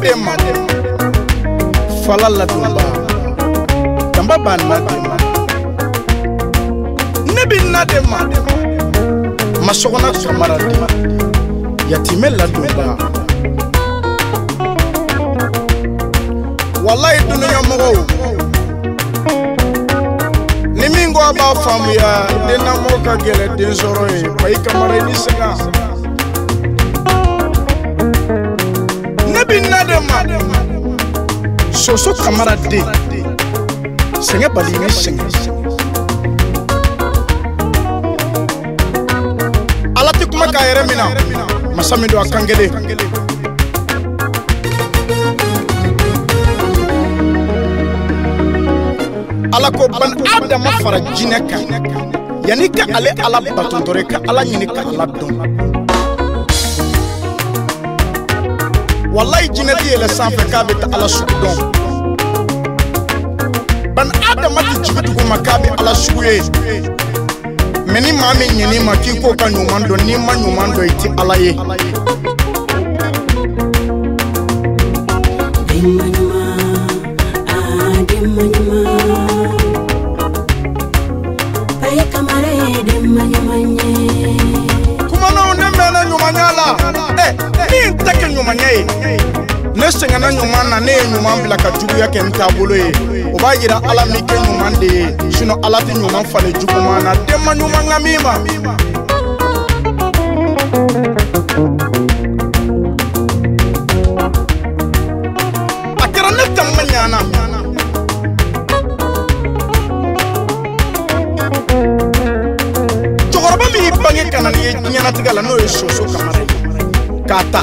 dema fala ladumba tamba ba na dema ne bi na dema masɔgɔna kamara dema yatimɛ ladumba walayi dunuya mɔgɔw ni min ko a b'a faamuya den lamɔ ka gɛlɛ den sɔrɔ ye bayi kamara i ni e. e sɛgɛn bin Laden ma soso kamara den sɛgɛn baliyɛn sɛgɛn ala tɛ kuma k'a yɛrɛ min masa min don a kan kelen ala ko bani adama fara jinɛ kan ka ale ala batotɔ i ka ala ɲini ka ala don. walayi jinɛti yɛlɛ sanfɛ k'a bɛ ta ala sugu dɔn bani adama ti jigi dugu ma k'a bɛ ala sugu ye mɛ ni maa min ɲin'i ma k'i k'o ka ɲuman dɔn n'i ma ɲuman dɔn i ti ala ye. kumanaw ne mɛnna ɲumanya la. n tɛ kɛ ɲumankɛ ye ne sɛgɛnna ɲuman na ne ye ɲuman bila ka juguya kɛ n taabolo ye o b'a yira ala min kɛ ɲuman de ye sinɔn ala tɛ ɲuman falen juguman na denma ma a kɛra ne ma ɲana cɛkɔrɔba min y'i bange ka na ni ye ɲɛnatigɛ la n'o ye soso kamara kata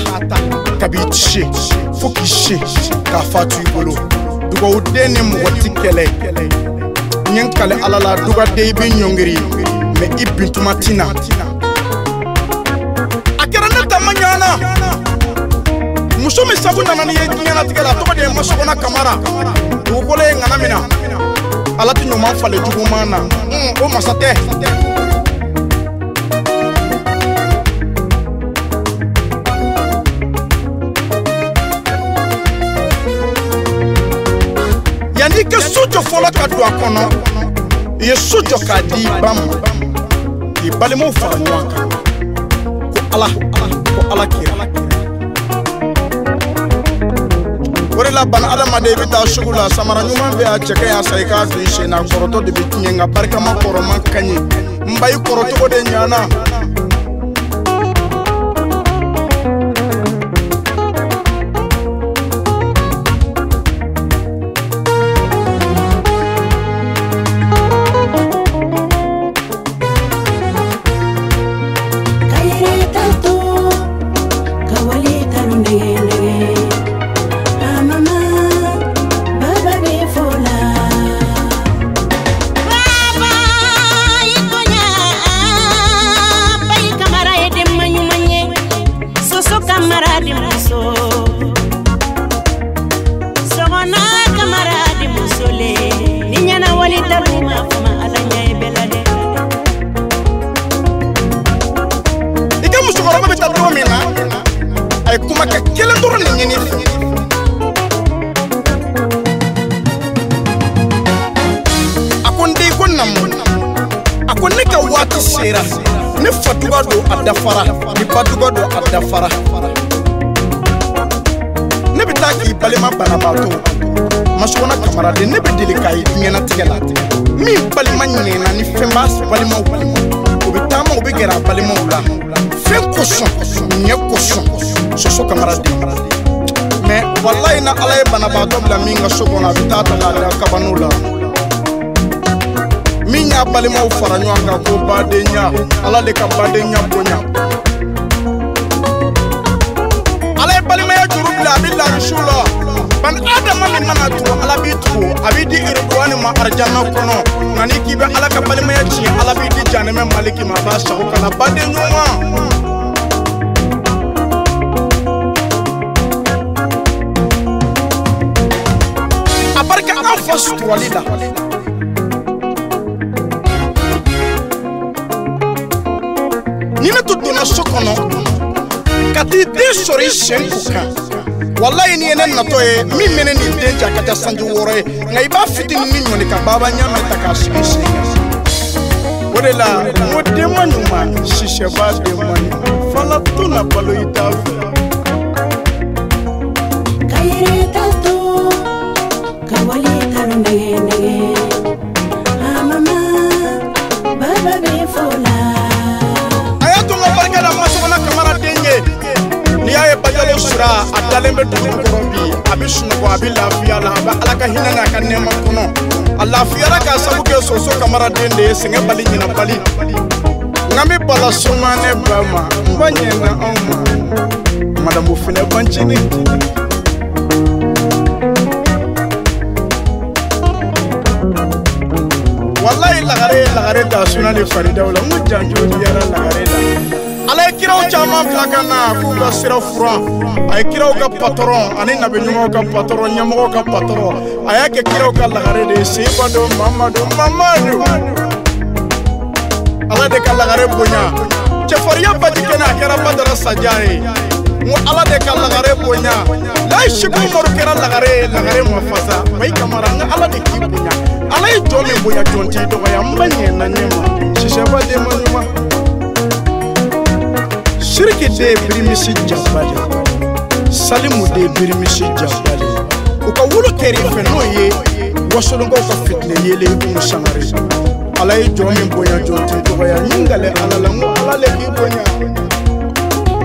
ka b'i ci fo k'i si k'a fa to i bolo dugawuden ni mɔgɔ ti kɛlɛ n ye n kale ala la dugaden i bɛ ɲɔngiri mɛ i bin tuma ti na a kɛra ne dama ɲɔgɔnna muso min sago nana ni ye diɲɛlatigɛ la tɔgɔ de ye masɔgɔna kamara dugukolo ye ŋana min na ala ti ɲuman falen juguman na mm, o masa tɛ yanni i ka sojɔ fɔlɔ ka don a kɔnɔ i ye so jɔ k'a di i ba ma k'i balimaw fara ɲɔgɔn kan ko ala ko ala kira o de la bana adamaden i bɛ taa sugu la samara ɲuman bɛ a cɛkɛ y'a sa i k'a don i sen na kɔrɔtɔ de bɛ tiɲɛ nka barikama kɔrɔ man ka ɲi n ba i kɔrɔ cogo de ɲana a dafara nipa dɔgɔ dɔ a dafara ne bɛ taa k'i balima banabaatɔ masɔgɔnna kamaraden ne bɛ deli k'a ye diɲɛnatigɛ la min balima ɲinɛna ni fɛn b'a balimaw balima o bɛ taama o bɛ gɛrɛ a balimaw la fɛn kosɔn ɲɛ kosɔn soso kamaraden mɛ walayi na ala ye banabaatɔ bila min ka so kɔnɔ a bɛ taa ta k'a da kabaniw la min y'a balimaw fara ɲɔgɔn kan ko badenya ala de ka badenya bonya ala ye balimaya juru bila a bi larisiw la bani adama min mana tugu ala b'i tugu a b'i di iriduwani ma arijana kɔnɔ nka n'i k'i bɛ ala ka balimaya tiɲɛ ala b'i di janɛmɛ maliki ma a b'a sago kana baden ɲɔgɔn a barika an fa suturali la nana ka t'i den sɔrɔ i sen kun kan walayi nin ye ne natɔ ye min bɛ ne nin den ja ka ca sanji wɔɔrɔ ye nka i b'a fitini ni ɲɔni ka baba ɲamɛ ta k'a sigi sen o de la n ko den ma ɲuman sisɛba den ɲuman fana to na balo i t'a fɛ. mama baba bɛ fo a dalen bɛ dugu kɔrɔ bi a bɛ sunɔgɔ a bɛ lafiya la a bɛ ala ka hinɛ n'a ka nɛma kɔnɔ a lafiyara k'a sabu kɛ soso kamaraden de ye sɛgɛn bali ɲinɛ bali nka n bɛ bala soma ne ba ma n ba ɲɛna anw ma madamu fɛnɛ bancini walayi lagare ye lagare ta suna ni faridaw la n ko janjo diyara lagare la ala ye kiraw caman bila ka na k'u ka sira furan a ye kiraw ka patɔrɔn ani nabiɲumanw ka patɔrɔn ɲɛmɔgɔw ka patɔrɔn a y'a kɛ kiraw ka lagare de ye seibado mamado mamadu ala de ka lagare bonya cɛfariya baji kɛnɛ a kɛra badara saja ye ko ala de ka lagare bonya layi siku umaru kɛra lagare ye lagare ma fasa mayi kamara n ka ala de k'i bonya ala ye jɔn min bonya jɔn t'i dɔgɔya n bɛ ɲɛ ɲɛ se birimisi jabali salimu de ye birimisi jabali u ka wolo kɛri fɛ n'o ye wasolonkaw ka fitinɛ yelen ibunu sangare ala ye jɔn min bonya jɔn tɛ dɔgɔya ɲin galɛ ala la ŋo ala le k'i bonya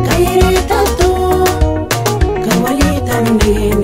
ka yiri ta to ka wali ta min